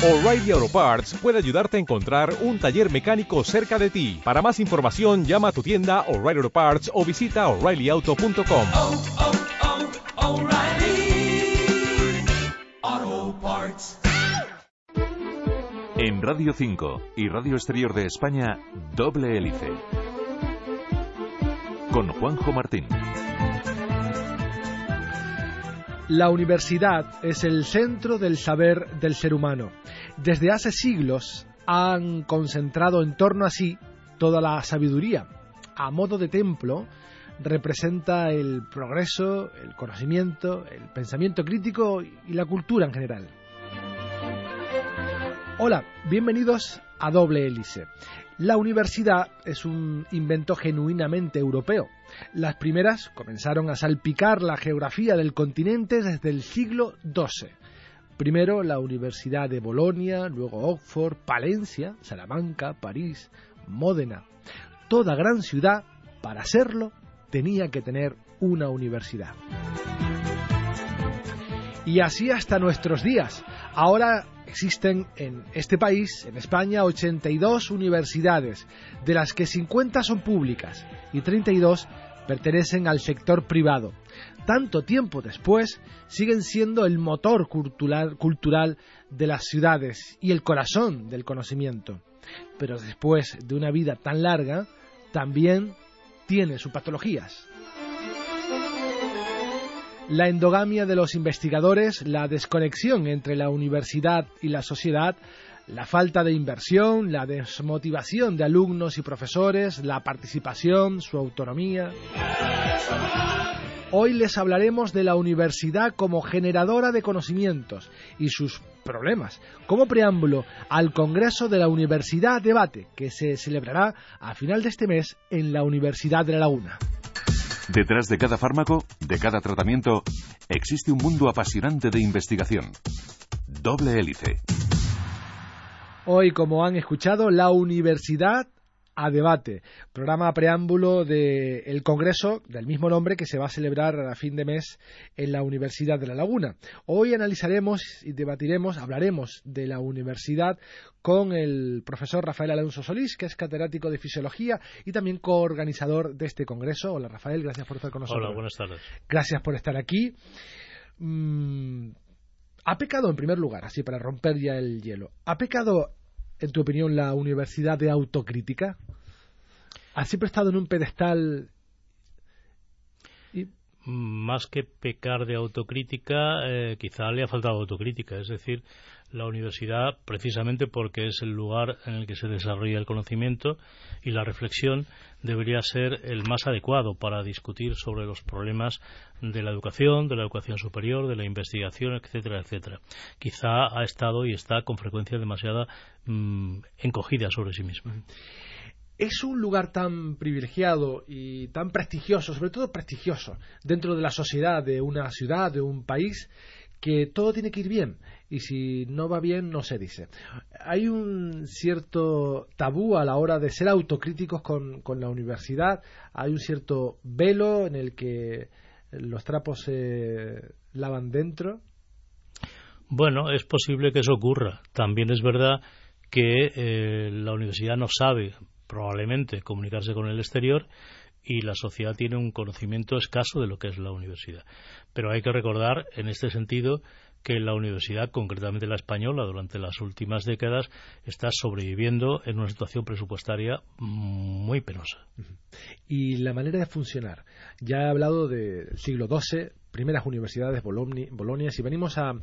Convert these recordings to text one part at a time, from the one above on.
O'Reilly Auto Parts puede ayudarte a encontrar un taller mecánico cerca de ti. Para más información, llama a tu tienda O'Reilly Auto Parts o visita oreillyauto.com. oh, oh, Parts. En Radio 5 y Radio Exterior de España, Doble Hélice. Con Juanjo Martín. La universidad es el centro del saber del ser humano. Desde hace siglos han concentrado en torno a sí toda la sabiduría. A modo de templo, representa el progreso, el conocimiento, el pensamiento crítico y la cultura en general. Hola, bienvenidos a Doble Hélice. La universidad es un invento genuinamente europeo. Las primeras comenzaron a salpicar la geografía del continente desde el siglo XII. Primero la Universidad de Bolonia, luego Oxford, Palencia, Salamanca, París, Módena. Toda gran ciudad, para serlo, tenía que tener una universidad. Y así hasta nuestros días. Ahora existen en este país, en España, 82 universidades, de las que 50 son públicas y 32 pertenecen al sector privado. Tanto tiempo después, siguen siendo el motor cultural, de las ciudades y el corazón del conocimiento. Pero después de una vida tan larga, también tiene sus patologías la endogamia de los investigadores, la desconexión entre la universidad y la sociedad, la falta de inversión, la desmotivación de alumnos y profesores, la participación, su autonomía. Hoy les hablaremos de la universidad como generadora de conocimientos y sus problemas, como preámbulo al Congreso de la Universidad Debate, que se celebrará a final de este mes en la Universidad de La Laguna. Detrás de cada fármaco, de cada tratamiento, existe un mundo apasionante de investigación. Doble hélice. Hoy, como han escuchado, la Universidad a debate, programa preámbulo del Congreso del mismo nombre que se va a celebrar a fin de mes en la Universidad de La Laguna. Hoy analizaremos y debatiremos, hablaremos de la universidad con el profesor Rafael Alonso Solís, que es catedrático de Fisiología y también coorganizador de este Congreso. Hola Rafael, gracias por estar con nosotros. Hola, buenas tardes. Gracias por estar aquí. Mm, ¿Ha pecado en primer lugar, así para romper ya el hielo? ¿Ha pecado en tu opinión, la universidad de autocrítica? ¿Ha siempre estado en un pedestal? Más que pecar de autocrítica, eh, quizá le ha faltado autocrítica. Es decir, la universidad, precisamente porque es el lugar en el que se desarrolla el conocimiento y la reflexión, debería ser el más adecuado para discutir sobre los problemas de la educación, de la educación superior, de la investigación, etcétera, etcétera. Quizá ha estado y está con frecuencia demasiada mmm, encogida sobre sí misma. Es un lugar tan privilegiado y tan prestigioso, sobre todo prestigioso, dentro de la sociedad de una ciudad, de un país, que todo tiene que ir bien y si no va bien no se dice. Hay un cierto tabú a la hora de ser autocríticos con, con la universidad, hay un cierto velo en el que los trapos se lavan dentro. Bueno, es posible que eso ocurra. También es verdad que eh, la universidad no sabe probablemente comunicarse con el exterior y la sociedad tiene un conocimiento escaso de lo que es la universidad. Pero hay que recordar, en este sentido, que la universidad, concretamente la española, durante las últimas décadas, está sobreviviendo en una situación presupuestaria muy penosa. Y la manera de funcionar. Ya he hablado del siglo XII, primeras universidades, Bolonia, si venimos a,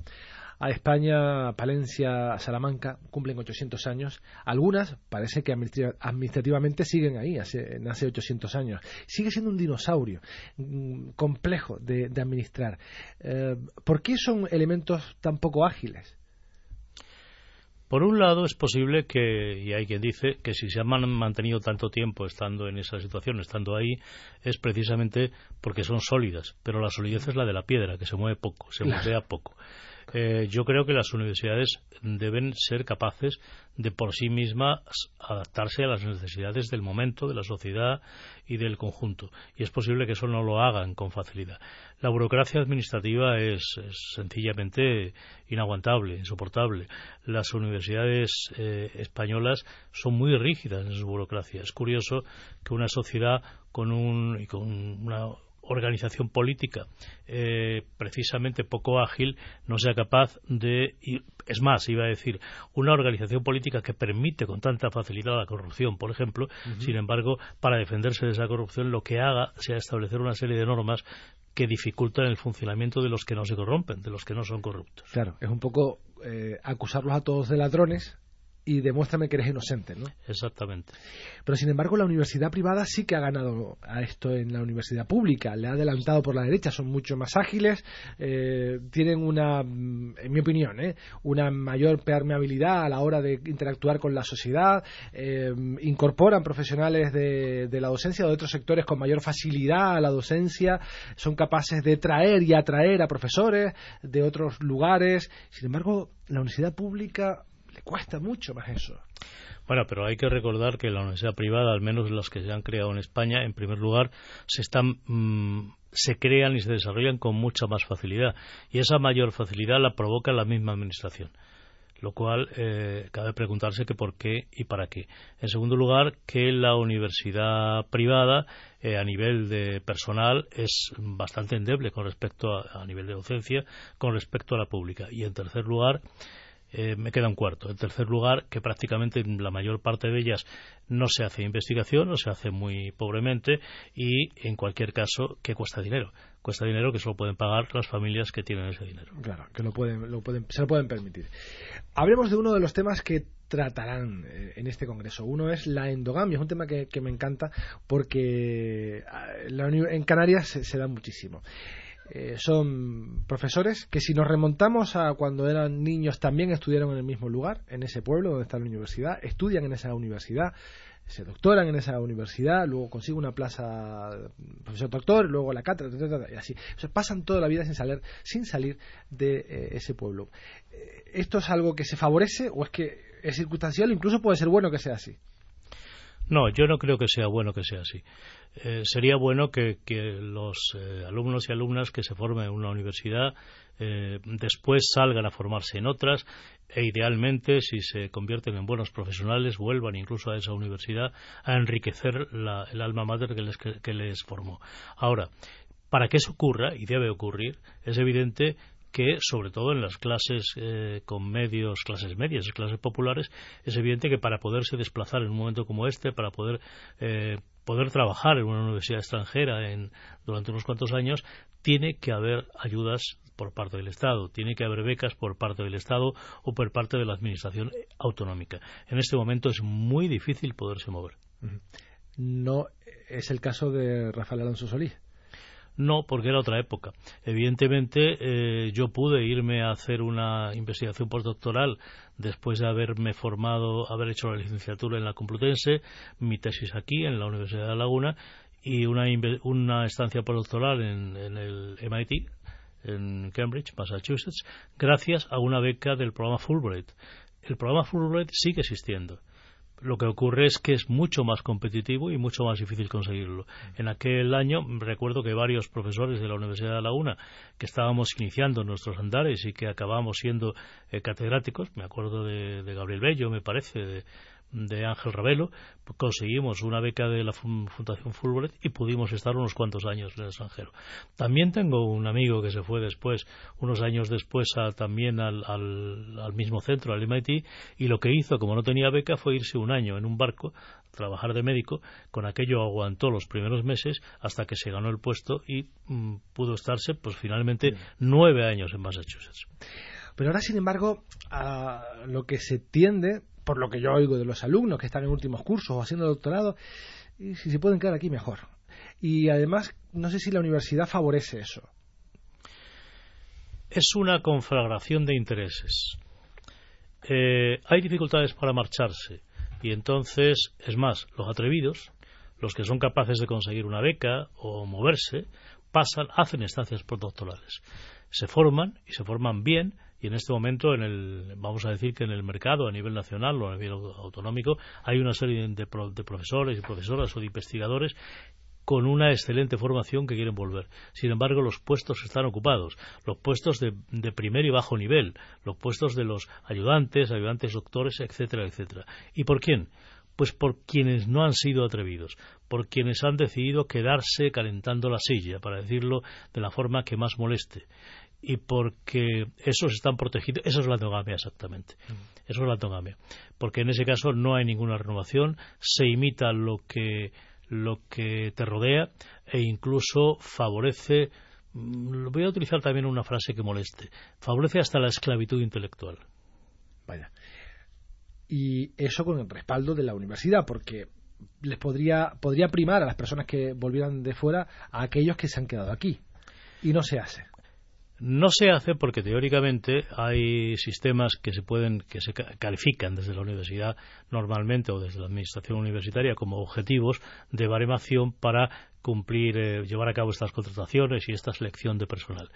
a España, Palencia, Salamanca, cumplen 800 años. Algunas parece que administrativamente siguen ahí, hace, hace 800 años. Sigue siendo un dinosaurio mmm, complejo de, de administrar. Eh, ¿Por qué son elementos tan poco ágiles? Por un lado, es posible que, y hay quien dice, que si se han mantenido tanto tiempo estando en esa situación, estando ahí, es precisamente porque son sólidas. Pero la solidez es la de la piedra, que se mueve poco, se moldea poco. Eh, yo creo que las universidades deben ser capaces de por sí mismas adaptarse a las necesidades del momento, de la sociedad y del conjunto. Y es posible que eso no lo hagan con facilidad. La burocracia administrativa es, sencillamente inaguantable, insoportable. Las universidades eh, españolas son muy rígidas en su burocracia. Es curioso que una sociedad con, un, con una organización política eh, precisamente poco ágil no sea capaz de es más iba a decir una organización política que permite con tanta facilidad la corrupción por ejemplo sin embargo para defenderse de esa corrupción lo que haga sea establecer una serie de normas que dificultan el funcionamiento de los que no se corrompen, de los que no son corruptos. Claro, es un poco eh, acusarlos a todos de ladrones y demuéstrame que eres inocente, ¿no? Exactamente. Pero sin embargo, la universidad privada sí que ha ganado a esto en la universidad pública, le ha adelantado por la derecha, son mucho más ágiles, eh, tienen una, en mi opinión, ¿eh? una mayor permeabilidad a la hora de interactuar con la sociedad, eh, incorporan profesionales de, de la docencia o de otros sectores con mayor facilidad a la docencia, son capaces de traer y atraer a profesores de otros lugares. Sin embargo, la universidad pública cuesta mucho más eso. Bueno, pero hay que recordar que la universidad privada, al menos las que se han creado en España, en primer lugar, se están mm, se crean y se desarrollan con mucha más facilidad y esa mayor facilidad la provoca la misma administración lo cual eh, cabe preguntarse que por qué y para qué. En segundo lugar, que la universidad privada eh, a nivel de personal es bastante endeble con respecto a, a, nivel de docencia con respecto a la pública. Y en tercer lugar, eh, me queda un cuarto. En tercer lugar, que prácticamente en la mayor parte de ellas no se hace investigación o se hace muy pobremente y, en cualquier caso, que cuesta dinero. Cuesta dinero que solo pueden pagar las familias que tienen ese dinero. Claro, que lo pueden, lo pueden, se lo pueden permitir. Hablemos de uno de los temas que tratarán eh, en este congreso. Uno es la endogamia, es un tema que, me encanta porque ah, en Canarias se da muchísimo. Eh, son profesores que si nos remontamos a cuando eran niños también estudiaron en el mismo lugar, en ese pueblo donde está la universidad, estudian en esa universidad, se doctoran en esa universidad, luego consiguen una plaza profesor doctor, luego la cátedra, y así. pasan toda la vida sin salir, sin salir de eh, ese pueblo. Eh, ¿Esto es algo que se favorece o es que es circunstancial? Incluso puede ser bueno que sea así. No, yo no creo que sea bueno que sea así. Eh, sería bueno que, los eh, alumnos y alumnas que se formen en una universidad eh, después salgan a formarse en otras e idealmente, si se convierten en buenos profesionales, vuelvan incluso a esa universidad a enriquecer el alma mater que les, que les formó. Ahora, para que eso ocurra, y debe ocurrir, es evidente que, sobre todo en las clases eh, con medios, clases medias, clases populares, es evidente que para poderse desplazar en un momento como este, para poder eh, poder trabajar en una universidad extranjera en, durante unos cuantos años, tiene que haber ayudas por parte del Estado, tiene que haber becas por parte del Estado o por parte de la Administración autonómica. En este momento es muy difícil poderse mover. No es el caso de Rafael Alonso Solís. No, porque era otra época. Evidentemente, eh, yo pude irme a hacer una investigación postdoctoral después de haberme formado, haber hecho la licenciatura en la Complutense, mi tesis aquí, en la Universidad de Laguna, y una, una estancia postdoctoral en, en el MIT, en Cambridge, Massachusetts, gracias a una beca del programa Fulbright. El programa Fulbright sigue existiendo lo que ocurre es que es mucho más competitivo y mucho más difícil conseguirlo. En aquel año recuerdo que varios profesores de la Universidad de La Una que estábamos iniciando nuestros andares y que acabamos siendo eh, catedráticos, me acuerdo de, de, Gabriel Bello, me parece, de, de Ángel Ravelo, conseguimos una beca de la Fundación Fulbright y pudimos estar unos cuantos años en el extranjero. También tengo un amigo que se fue después, unos años después, también al, al, mismo centro, al MIT, y lo que hizo, como no tenía beca, fue irse un año en un barco, trabajar de médico, con aquello aguantó los primeros meses hasta que se ganó el puesto y mm, pudo estarse, pues finalmente, nueve años en Massachusetts. Pero ahora, sin embargo, a lo que se tiende por lo que yo oigo de los alumnos que están en últimos cursos o haciendo doctorado, y si se pueden quedar aquí mejor. Y además, no sé si la universidad favorece eso. Es una conflagración de intereses. Eh, hay dificultades para marcharse y entonces, es más, los atrevidos, los que son capaces de conseguir una beca o moverse, pasan, hacen estancias postdoctorales. Se forman y se forman bien Y en este momento, en el, vamos a decir que en el mercado a nivel nacional o a nivel autonómico, hay una serie de, profesores y profesoras o de investigadores con una excelente formación que quieren volver. Sin embargo, los puestos están ocupados, los puestos de, de, primer y bajo nivel, los puestos de los ayudantes, ayudantes doctores, etcétera, etcétera. ¿Y por quién? Pues por quienes no han sido atrevidos, por quienes han decidido quedarse calentando la silla, para decirlo de la forma que más moleste. Y porque esos están protegidos, eso es la endogamia exactamente. Mm. Eso es la endogamia. Porque en ese caso no hay ninguna renovación, se imita lo que, lo que te rodea e incluso favorece mm, voy a utilizar también una frase que moleste, favorece hasta la esclavitud intelectual. Vaya y eso con el respaldo de la universidad, porque les podría, podría primar a las personas que volvieran de fuera a aquellos que se han quedado aquí. Y no se hace. No se hace porque teóricamente hay sistemas que se pueden que se califican desde la universidad normalmente o desde la administración universitaria como objetivos de baremación para cumplir, eh, llevar a cabo estas contrataciones y esta selección de personal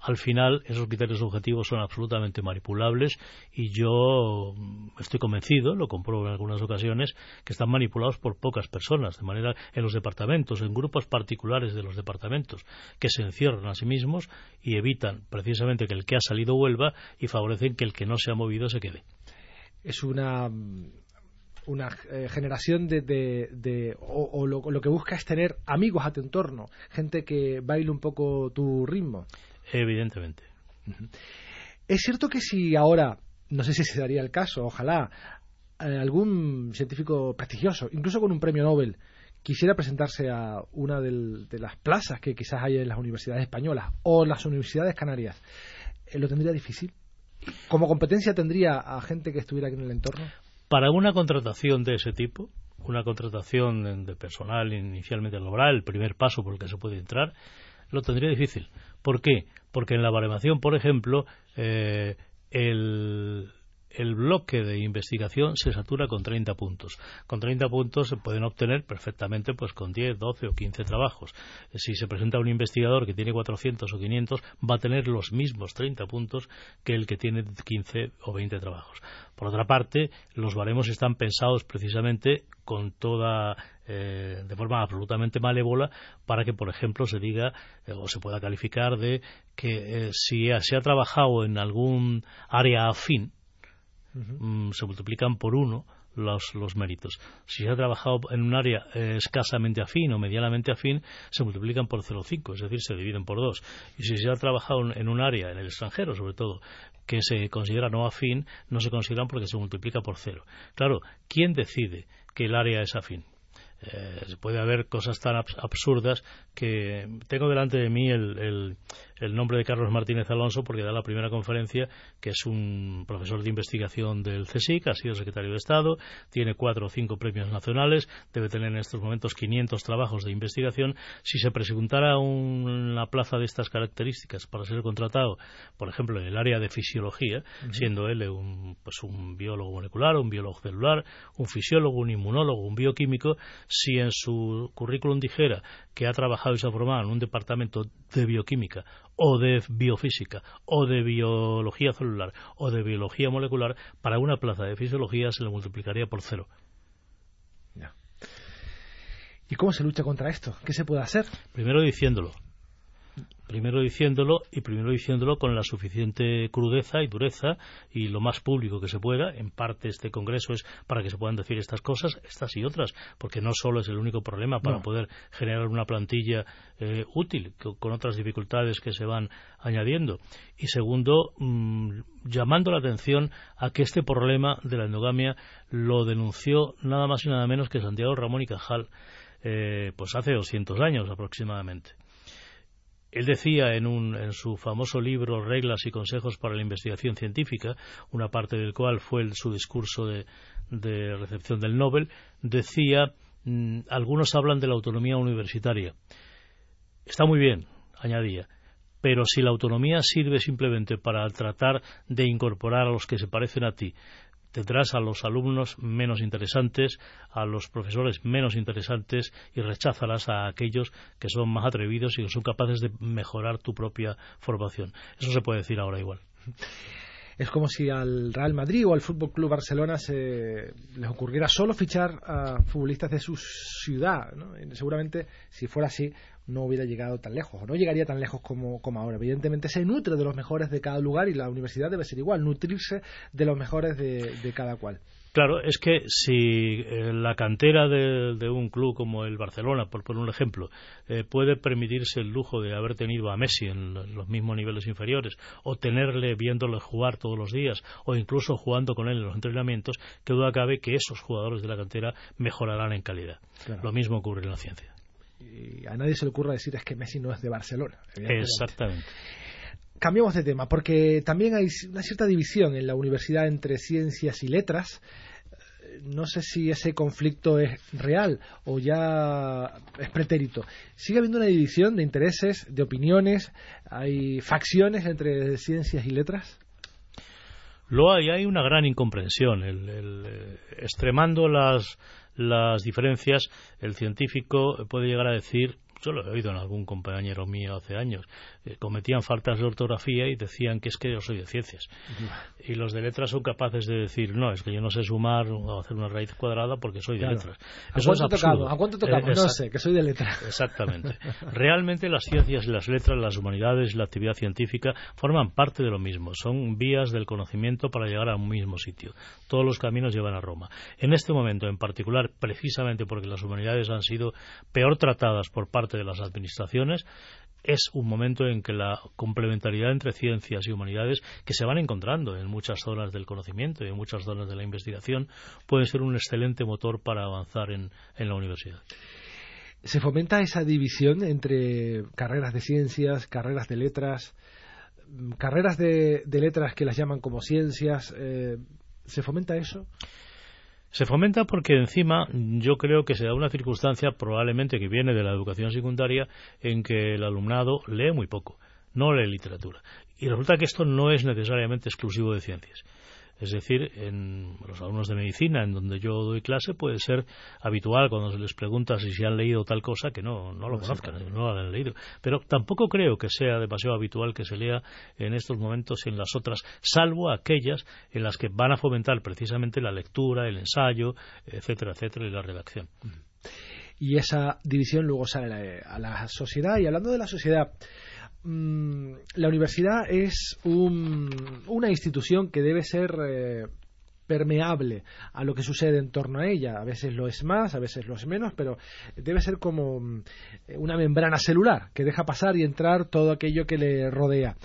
al final esos criterios objetivos son absolutamente manipulables y yo estoy convencido, lo compruebo en algunas ocasiones, que están manipulados por pocas personas, de manera en los departamentos, en grupos particulares de los departamentos, que se encierran a sí mismos y evitan precisamente que el que ha salido vuelva y favorecen que el que no se ha movido se quede. Es una una eh, generación de, o, lo, lo, que busca es tener amigos a tu entorno, gente que baile un poco tu ritmo. Evidentemente. Es cierto que si ahora, no sé si se daría el caso, ojalá, eh, algún científico prestigioso, incluso con un premio Nobel, quisiera presentarse a una de las plazas que quizás hay en las universidades españolas o las universidades canarias, eh, ¿lo tendría difícil? ¿Como competencia tendría a gente que estuviera aquí en el entorno? Para una contratación de ese tipo, una contratación de personal inicialmente laboral, el primer paso por el que se puede entrar, lo tendría difícil. ¿Por qué? Porque en la baremación, por ejemplo, eh, el, el bloque de investigación se satura con 30 puntos. Con 30 puntos se pueden obtener perfectamente pues con 10, 12 o 15 trabajos. Si se presenta un investigador que tiene 400 o 500, va a tener los mismos 30 puntos que el que tiene 15 o 20 trabajos. Por otra parte, los baremos están pensados precisamente con toda eh, de forma absolutamente malévola para que, por ejemplo, se diga eh, o se pueda calificar de que eh, si se ha trabajado en algún área afín, Mm, se multiplican por uno los, los, méritos. Si se ha trabajado en un área eh, escasamente afín o medianamente afín, se multiplican por 0,5, es decir, se dividen por dos. Y si se ha trabajado en un área, en el extranjero sobre todo, que se considera no afín, no se consideran porque se multiplica por cero. Claro, ¿quién decide que el área es afín? Eh, puede haber cosas tan absurdas que tengo delante de mí el nombre de Carlos Martínez Alonso porque da la primera conferencia, que es un profesor de investigación del CSIC, ha sido secretario de Estado, tiene cuatro o cinco premios nacionales, debe tener en estos momentos 500 trabajos de investigación. Si se presentara una plaza de estas características para ser contratado, por ejemplo, en el área de fisiología, siendo él un, pues un biólogo molecular, un biólogo celular, un fisiólogo, un inmunólogo, un bioquímico, si en su currículum dijera que ha trabajado y se ha formado en un departamento de bioquímica o de biofísica o de biología celular o de biología molecular, para una plaza de fisiología se le multiplicaría por cero. ¿Y cómo se lucha contra esto? ¿Qué se puede hacer? Primero diciéndolo primero diciéndolo y primero diciéndolo con la suficiente crudeza y dureza y lo más público que se pueda. En parte este congreso es para que se puedan decir estas cosas, estas y otras, porque no solo es el único problema para poder generar una plantilla eh, útil con otras dificultades que se van añadiendo. Y segundo, mm, llamando la atención a que este problema de la endogamia lo denunció nada más y nada menos que Santiago Ramón y Cajal, eh, pues hace 200 años aproximadamente. Él decía en, su famoso libro Reglas y Consejos para la Investigación Científica, una parte del cual fue su discurso de, recepción del Nobel, decía, mm, algunos hablan de la autonomía universitaria. Está muy bien, añadía, pero si la autonomía sirve simplemente para tratar de incorporar a los que se parecen a ti, tendrás a los alumnos menos interesantes, a los profesores menos interesantes y recházarás a aquellos que son más atrevidos y que son capaces de mejorar tu propia formación. Eso se puede decir ahora igual. Es como si al Real Madrid o al Fútbol Club Barcelona se les ocurriera solo fichar a futbolistas de su ciudad. seguramente, si fuera así, no hubiera llegado tan lejos, o no llegaría tan lejos como, como ahora. Evidentemente se nutre de los mejores de cada lugar y la universidad debe ser igual, nutrirse de los mejores de, de cada cual. Claro, es que si eh, la cantera de, un club como el Barcelona, por poner un ejemplo, eh, puede permitirse el lujo de haber tenido a Messi en los mismos niveles inferiores, o tenerle viéndole jugar todos los días, o incluso jugando con él en los entrenamientos, que duda cabe que esos jugadores de la cantera mejorarán en calidad. Lo mismo ocurre en la ciencia y a nadie se le ocurra decir es que Messi no es de Barcelona. Exactamente. Cambiamos de tema, porque también hay una cierta división en la universidad entre ciencias y letras. No sé si ese conflicto es real o ya es pretérito. Sigue habiendo una división de intereses, de opiniones, hay facciones entre ciencias y letras. Lo hay, hay una gran incomprensión. el, eh, extremando las, las diferencias, el científico puede llegar a decir yo lo he oído en algún compañero mío hace años, eh, cometían faltas de ortografía y decían que es que yo soy de ciencias. Y los de letras son capaces de decir, no, es que yo no sé sumar o hacer una raíz cuadrada porque soy de letras. ¿A cuánto, tocamos? ¿A cuánto tocamos? no sé, que soy de letras. Exactamente. Realmente las ciencias y las letras, las humanidades y la actividad científica forman parte de lo mismo. Son vías del conocimiento para llegar a un mismo sitio. Todos los caminos llevan a Roma. En este momento en particular, precisamente porque las humanidades han sido peor tratadas por parte de las administraciones, es un momento en que la complementariedad entre ciencias y humanidades que se van encontrando en muchas zonas del conocimiento y en muchas zonas de la investigación puede ser un excelente motor para avanzar en, la universidad. ¿Se fomenta esa división entre carreras de ciencias, carreras de letras, carreras de, letras que las llaman como ciencias? Eh, ¿Se fomenta eso? Se fomenta porque encima yo creo que se da una circunstancia probablemente que viene de la educación secundaria en que el alumnado lee muy poco, no lee literatura. Y resulta que esto no es necesariamente exclusivo de ciencias. Es decir, en los alumnos de medicina, en donde yo doy clase, puede ser habitual cuando se les pregunta si se han leído tal cosa que no, no lo conozcan, no lo han leído. Pero tampoco creo que sea demasiado habitual que se lea en estos momentos en las otras, salvo aquellas en las que van a fomentar precisamente la lectura, el ensayo, etcétera, etcétera, y la redacción. Y esa división luego sale a la sociedad. Y hablando de la sociedad, Mm, la universidad es una institución que debe ser eh, permeable a lo que sucede en torno a ella. A veces lo es más, a veces lo es menos, pero debe ser como mm, una membrana celular que deja pasar y entrar todo aquello que le rodea.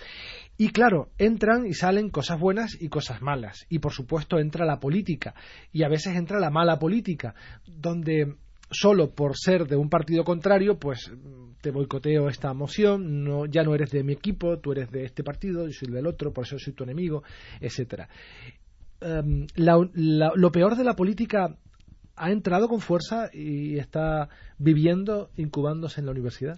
Y claro, entran y salen cosas buenas y cosas malas. Y por supuesto entra la política. Y a veces entra la mala política, donde solo por ser de un partido contrario, pues te boicoteo esta moción, no, ya no eres de mi equipo, tú eres de este partido, yo soy del otro, por eso soy tu enemigo, etcétera. Em, lo peor de la política ha entrado con fuerza y está viviendo, incubándose en la universidad.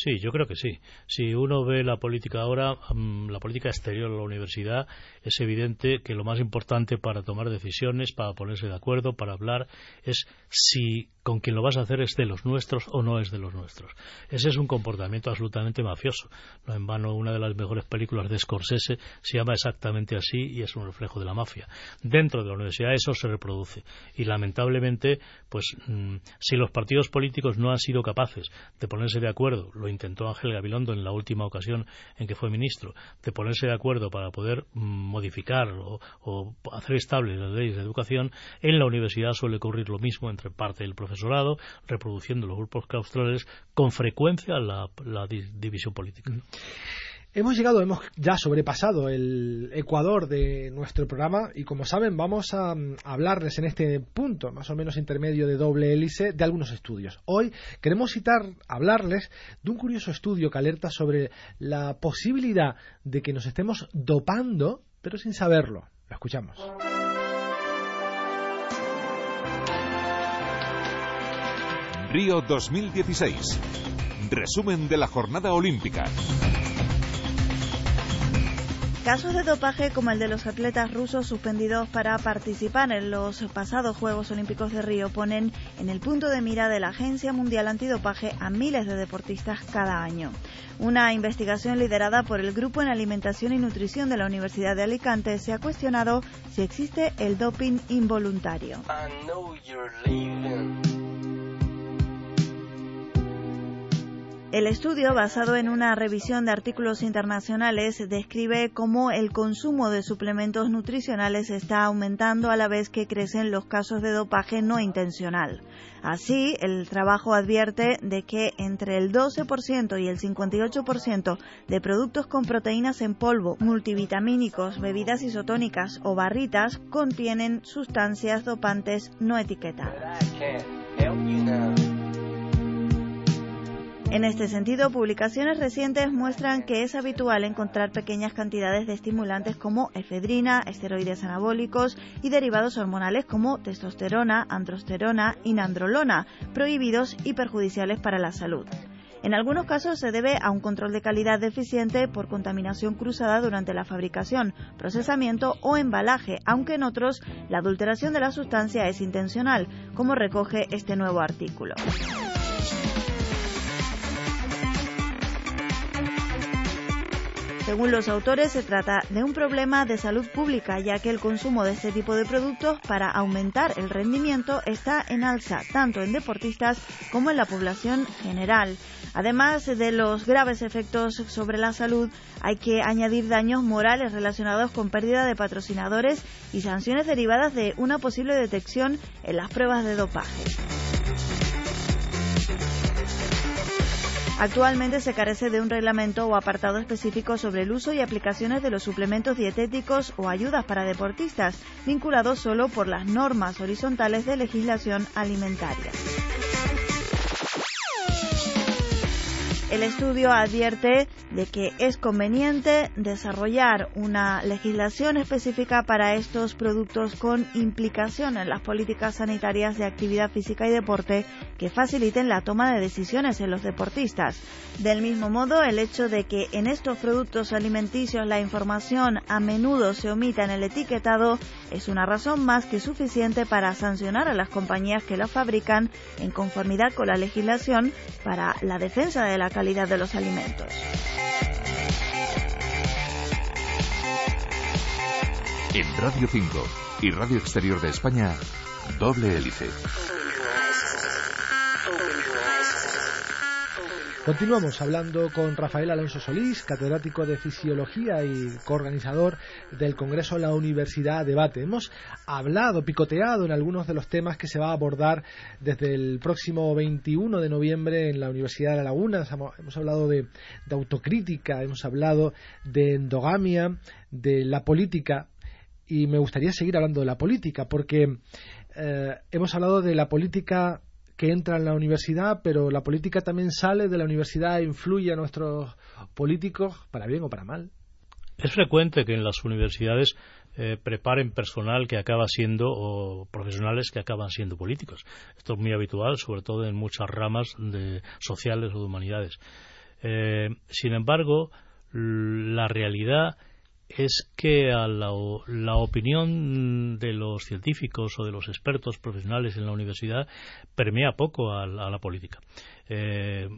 Sí, yo creo que sí. Si uno ve la política ahora, mm, la política exterior de la universidad, es evidente que lo más importante para tomar decisiones, para ponerse de acuerdo, para hablar, es si con quien lo vas a hacer es de los nuestros o no es de los nuestros. Ese es un comportamiento absolutamente mafioso. No en vano, una de las mejores películas de Scorsese se llama exactamente así y es un reflejo de la mafia. Dentro de la universidad eso se reproduce y lamentablemente, pues mm, si los partidos políticos no han sido capaces de ponerse de acuerdo, intentó Ángel Gabilondo en la última ocasión en que fue ministro, de ponerse de acuerdo para poder mm, modificar o, hacer estables las leyes de educación, en la universidad suele ocurrir lo mismo entre parte del profesorado, reproduciendo los grupos claustrales, con frecuencia la, división política. Hemos llegado, hemos ya sobrepasado el ecuador de nuestro programa y como saben vamos a, mm, hablarles en este punto, más o menos intermedio de doble hélice, de algunos estudios. Hoy queremos citar, hablarles de un curioso estudio que alerta sobre la posibilidad de que nos estemos dopando, pero sin saberlo. Lo escuchamos. Río 2016. Resumen de la jornada olímpica. Casos de dopaje como el de los atletas rusos suspendidos para participar en los pasados Juegos Olímpicos de Río ponen en el punto de mira de la Agencia Mundial Antidopaje a miles de deportistas cada año. Una investigación liderada por el Grupo en Alimentación y Nutrición de la Universidad de Alicante se ha cuestionado si existe el doping involuntario. El estudio, basado en una revisión de artículos internacionales, describe cómo el consumo de suplementos nutricionales está aumentando a la vez que crecen los casos de dopaje no intencional. Así, el trabajo advierte de que entre el 12% y el 58% de productos con proteínas en polvo, multivitamínicos, bebidas isotónicas o barritas contienen sustancias dopantes no etiquetadas. En este sentido, publicaciones recientes muestran que es habitual encontrar pequeñas cantidades de estimulantes como efedrina, esteroides anabólicos y derivados hormonales como testosterona, androsterona y nandrolona, prohibidos y perjudiciales para la salud. En algunos casos se debe a un control de calidad deficiente por contaminación cruzada durante la fabricación, procesamiento o embalaje, aunque en otros la adulteración de la sustancia es intencional, como recoge este nuevo artículo. Según los autores, se trata de un problema de salud pública, ya que el consumo de este tipo de productos para aumentar el rendimiento está en alza, tanto en deportistas como en la población general. Además de los graves efectos sobre la salud, hay que añadir daños morales relacionados con pérdida de patrocinadores y sanciones derivadas de una posible detección en las pruebas de dopaje. Actualmente se carece de un reglamento o apartado específico sobre el uso y aplicaciones de los suplementos dietéticos o ayudas para deportistas, vinculados solo por las normas horizontales de legislación alimentaria. El estudio advierte de que es conveniente desarrollar una legislación específica para estos productos con implicación en las políticas sanitarias de actividad física y deporte que faciliten la toma de decisiones en los deportistas. Del mismo modo, el hecho de que en estos productos alimenticios la información a menudo se omita en el etiquetado es una razón más que suficiente para sancionar a las compañías que los fabrican en conformidad con la legislación para la defensa de la calidad de los alimentos. En Radio 5 y Radio Exterior de España, doble hélice. Continuamos hablando con Rafael Alonso Solís, catedrático de Fisiología y coorganizador del Congreso de la Universidad Debate. Hemos hablado, picoteado en algunos de los temas que se va a abordar desde el próximo 21 de noviembre en la Universidad de La Laguna. Hemos hablado de, autocrítica, hemos hablado de endogamia, de la política y me gustaría seguir hablando de la política porque eh, hemos hablado de la política que entra en la universidad, pero la política también sale de la universidad e influye a nuestros políticos, para bien o para mal. Es frecuente que en las universidades eh, preparen personal que acaba siendo o profesionales que acaban siendo políticos. Esto es muy habitual, sobre todo en muchas ramas de sociales o de humanidades. Eh, sin embargo, la realidad es que a la, opinión de los científicos o de los expertos profesionales en la universidad permea poco a, la política. Eh,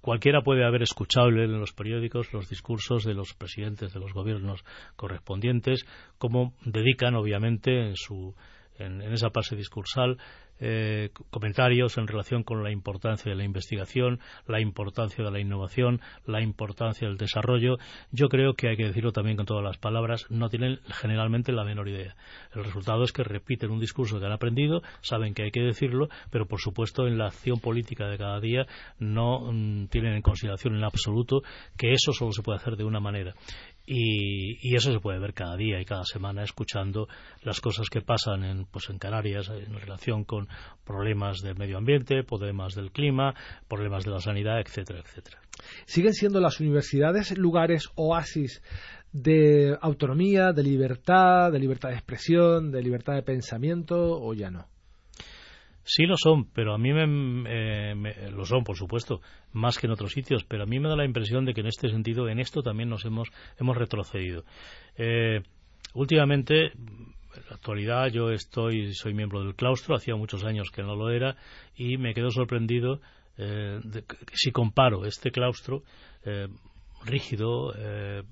cualquiera puede haber escuchado en los periódicos los discursos de los presidentes de los gobiernos correspondientes, como dedican, obviamente, en, su, en esa fase discursal eh, comentarios en relación con la importancia de la investigación, la importancia de la innovación, la importancia del desarrollo. Yo creo que hay que decirlo también con todas las palabras, no tienen generalmente la menor idea. El resultado es que repiten un discurso que han aprendido, saben que hay que decirlo, pero por supuesto en la acción política de cada día no mm, tienen en consideración en absoluto que eso solo se puede hacer de una manera. Y, eso se puede ver cada día y cada semana escuchando las cosas que pasan en, pues en Canarias en relación con problemas del medio ambiente, problemas del clima, problemas de la sanidad, etcétera, etcétera. ¿Siguen siendo las universidades lugares oasis de autonomía, de libertad, de libertad de expresión, de libertad de pensamiento o ya no? Sí lo son, pero a mí me, lo son, por supuesto, más que en otros sitios, pero a mí me da la impresión de que en este sentido, en esto también nos hemos, hemos retrocedido. Eh, últimamente, en la actualidad, yo estoy, soy miembro del claustro, hacía muchos años que no lo era, y me quedo sorprendido eh, si comparo este claustro eh, rígido, eh,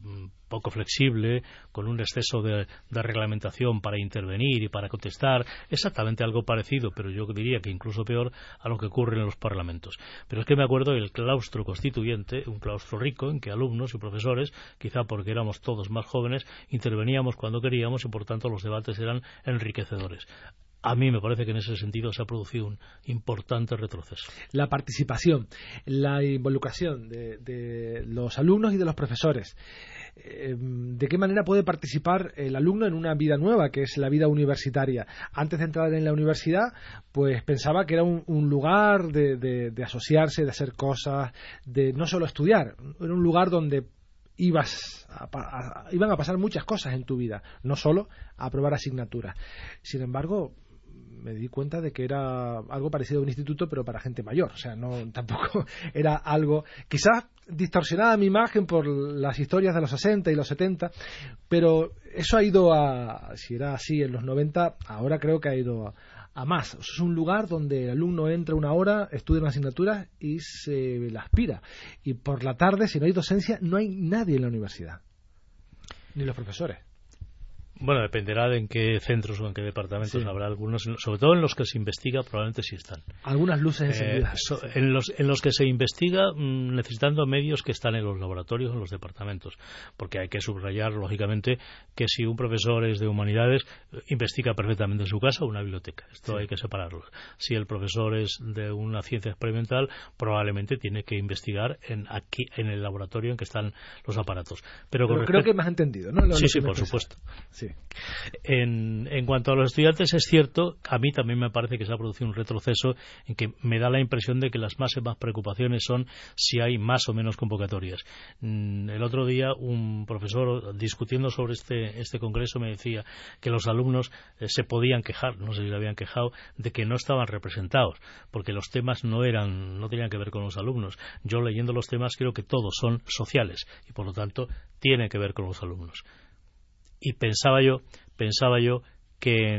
poco flexible, con un exceso de, reglamentación para intervenir y para contestar, exactamente algo parecido, pero yo diría que incluso peor a lo que ocurre en los parlamentos. Pero es que me acuerdo del claustro constituyente, un claustro rico en que alumnos y profesores, quizá porque éramos todos más jóvenes, interveníamos cuando queríamos y por tanto los debates eran enriquecedores a mí me parece que en ese sentido se ha producido un importante retroceso. La participación, la involucración de, los alumnos y de los profesores. Eh, ¿De qué manera puede participar el alumno en una vida nueva, que es la vida universitaria? Antes de entrar en la universidad, pues pensaba que era un, lugar de, asociarse, de hacer cosas, de no solo estudiar, era un lugar donde ibas iban a pasar muchas cosas en tu vida, no solo a aprobar asignaturas. Sin embargo, me di cuenta de que era algo parecido a un instituto, pero para gente mayor. O sea, no tampoco era algo. Quizás distorsionada mi imagen por las historias de los 60 y los 70, pero eso ha ido a. Si era así en los 90, ahora creo que ha ido a, más. Es un lugar donde el alumno entra una hora, estudia una asignatura y se la aspira. Y por la tarde, si no hay docencia, no hay nadie en la universidad, ni los profesores. Bueno, dependerá de en qué centros o en qué departamentos habrá algunos, sobre todo en los que se investiga, probablemente sí están. Algunas luces eh, en, los, en los que se investiga mm, necesitando medios que están en los laboratorios, en los departamentos, porque hay que subrayar, lógicamente, que si un profesor es de humanidades, investiga perfectamente en su casa o una biblioteca. Esto hay que separarlo. Si el profesor es de una ciencia experimental, probablemente tiene que investigar en aquí en el laboratorio en que están los aparatos. Pero, creo que más entendido, ¿no? sí, sí, por supuesto. En, cuanto a los estudiantes, es cierto, a mí también me parece que se ha producido un retroceso en que me da la impresión de que las más, preocupaciones son si hay más o menos convocatorias. Mm, el otro día un profesor discutiendo sobre este, este congreso me decía que los alumnos eh, se podían quejar, no sé si se habían quejado, de que no estaban representados, porque los temas no eran, no tenían que ver con los alumnos. Yo leyendo los temas creo que todos son sociales y por lo tanto tienen que ver con los alumnos y pensaba yo, pensaba yo que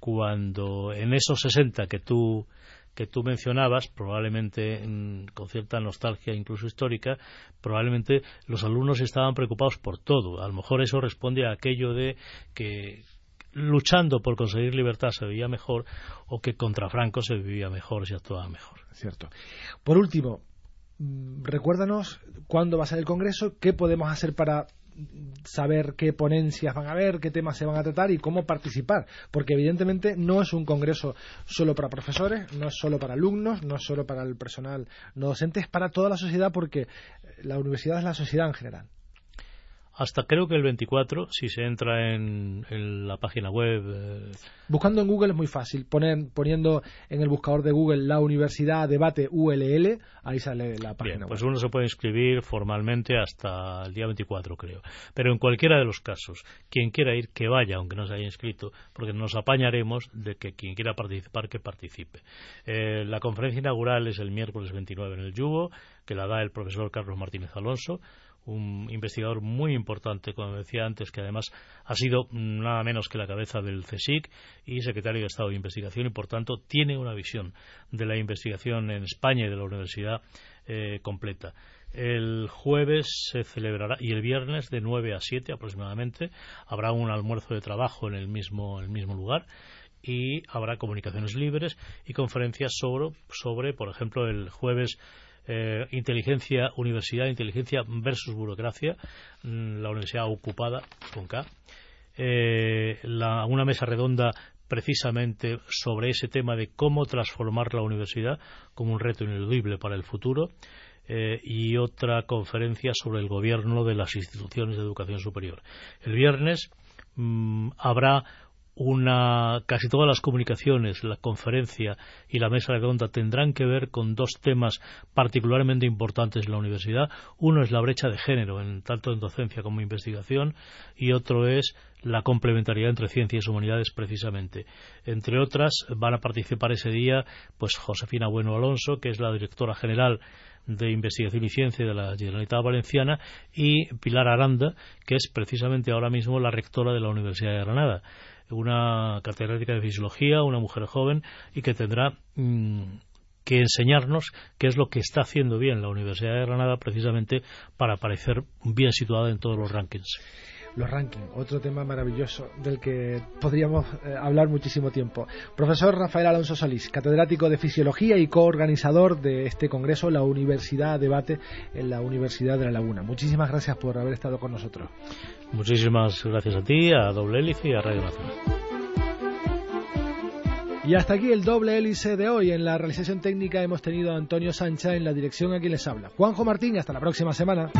cuando en esos 60 que tú que tú mencionabas, probablemente con cierta nostalgia incluso histórica, probablemente los alumnos estaban preocupados por todo. A lo mejor eso responde a aquello de que luchando por conseguir libertad se vivía mejor o que contra Franco se vivía mejor, se actuaba mejor. Cierto. Por último, mm, recuérdanos cuándo va a ser el Congreso, qué podemos hacer para saber qué ponencias van a haber, qué temas se van a tratar y cómo participar, porque evidentemente no es un congreso solo para profesores, no es solo para alumnos, no es solo para el personal no docente, es para toda la sociedad porque la universidad es la sociedad en general hasta creo que el 24, si se entra en, la página web. Eh, Buscando en Google es muy fácil. poniendo en el buscador de Google la Universidad Debate ULL, ahí sale la página Bien, Pues uno se puede inscribir formalmente hasta el día 24, creo. Pero en cualquiera de los casos, quien quiera ir, que vaya, aunque no se haya inscrito, porque nos apañaremos de que quien quiera participar, que participe. Eh, la conferencia inaugural es el miércoles 29 en el Yugo, que la da el profesor Carlos Martínez Alonso un investigador muy importante, como decía antes, que además ha sido nada menos que la cabeza del CSIC y secretario de Estado de Investigación y, por tanto, tiene una visión de la investigación en España y de la universidad eh, completa. El jueves se celebrará y el viernes de 9 a 7 aproximadamente habrá un almuerzo de trabajo en el mismo, el mismo lugar y habrá comunicaciones libres y conferencias sobre, sobre por ejemplo, el jueves eh, inteligencia, universidad, inteligencia versus burocracia, mm, la universidad ocupada con K, eh, una mesa redonda precisamente sobre ese tema de cómo transformar la universidad como un reto ineludible para el futuro eh, y otra conferencia sobre el gobierno de las instituciones de educación superior. El viernes mm, habrá una, casi todas las comunicaciones, la conferencia y la mesa redonda tendrán que ver con dos temas particularmente importantes en la universidad. Uno es la brecha de género, en, tanto en docencia como en investigación, y otro es la complementariedad entre ciencias y humanidades precisamente. Entre otras, van a participar ese día pues Josefina Bueno Alonso, que es la directora general de Investigación y Ciencia de la Generalitat Valenciana, y Pilar Aranda, que es precisamente ahora mismo la rectora de la Universidad de Granada una catedrática de fisiología, una mujer joven y que tendrá mm, que enseñarnos qué es lo que está haciendo bien la Universidad de Granada precisamente para aparecer bien situada en todos los rankings los rankings, otro tema maravilloso del que podríamos eh, hablar muchísimo tiempo. Profesor Rafael Alonso Solís, catedrático de Fisiología y coorganizador de este congreso, la Universidad Debate en la Universidad de La Laguna. Muchísimas gracias por haber estado con nosotros. Muchísimas gracias a ti, a Doble Hélice y a Radio Nacional. Y hasta aquí el doble hélice de hoy. En la realización técnica hemos tenido a Antonio Sancha en la dirección a quien les habla. Juanjo Martín, hasta la próxima semana.